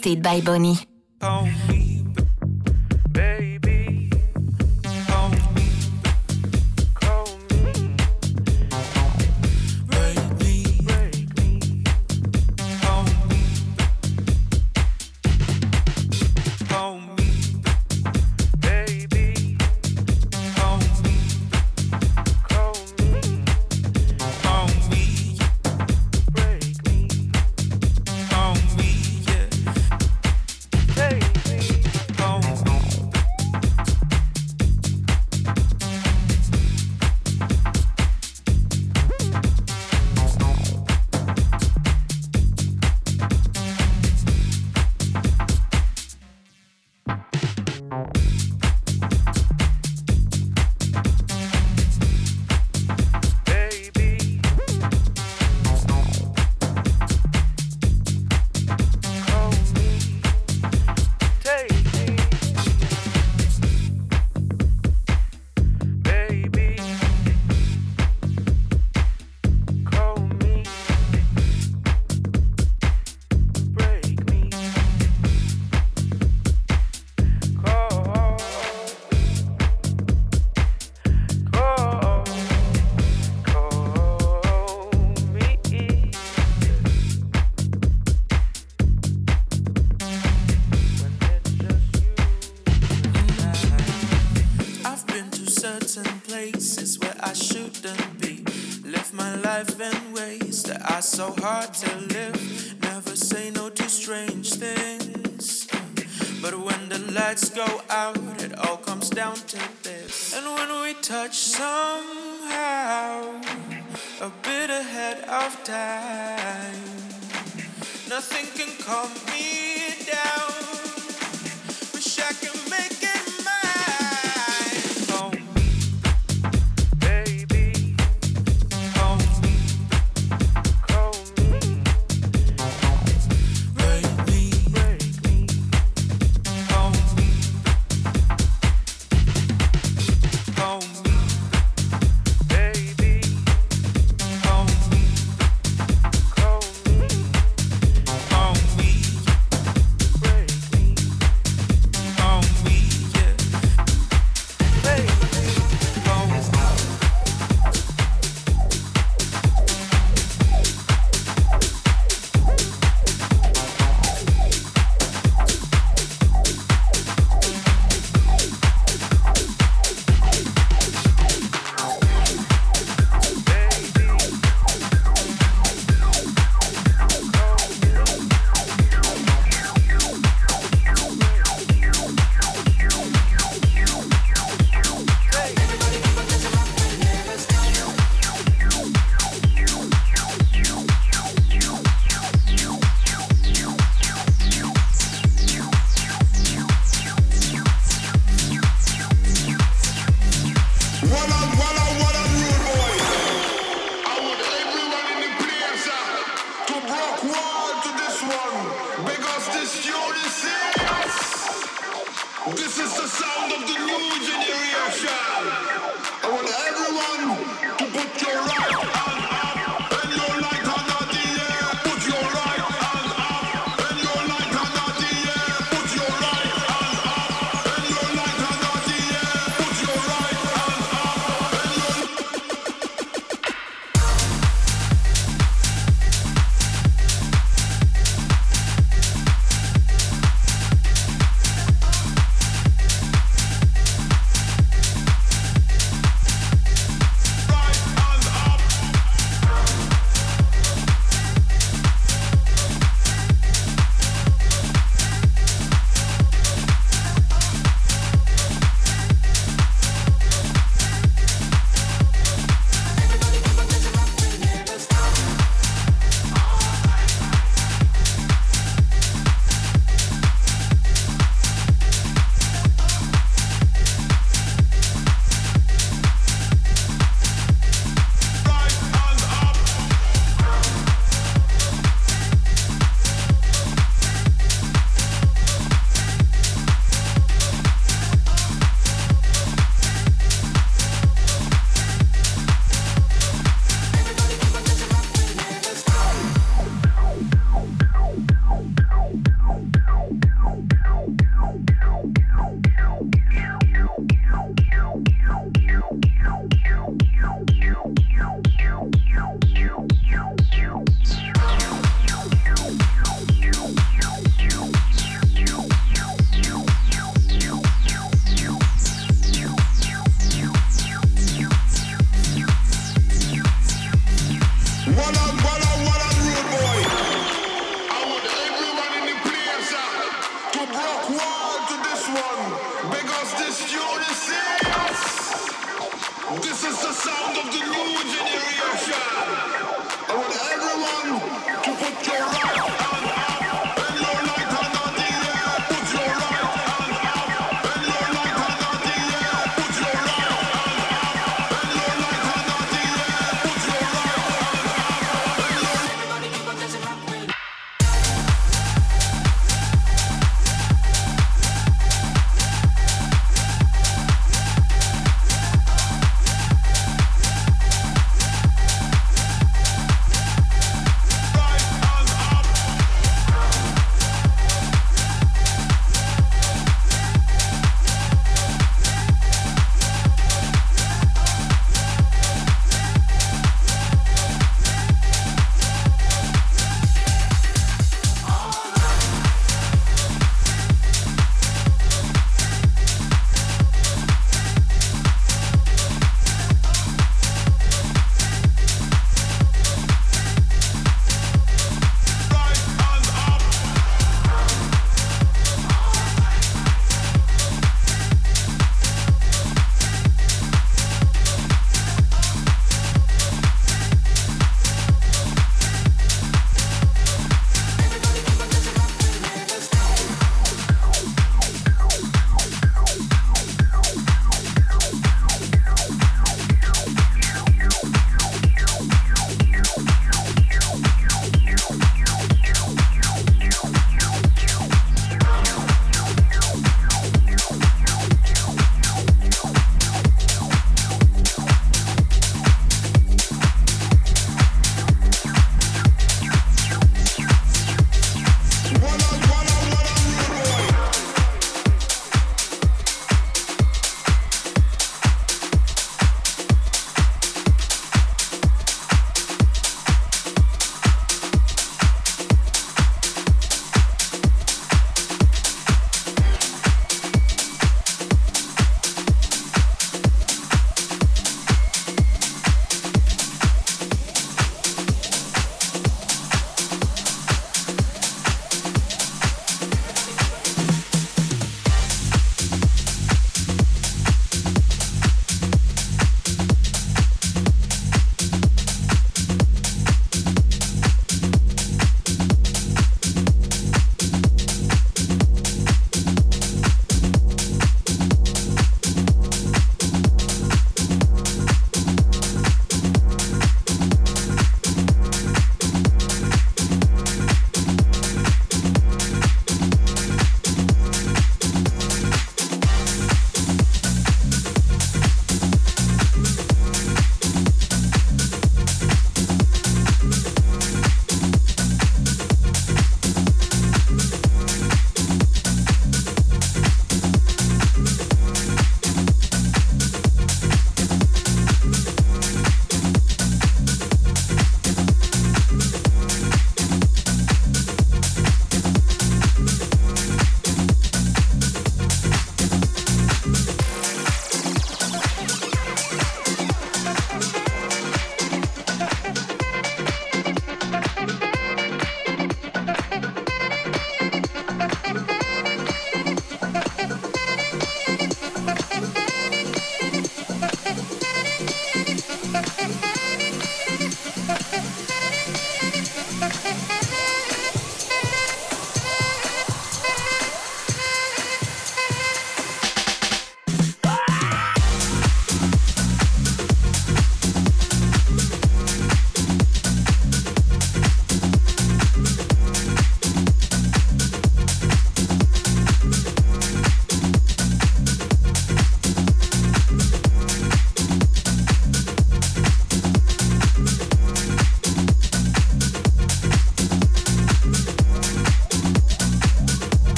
Hosted by Bonnie.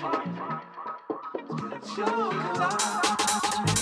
If you're fooling,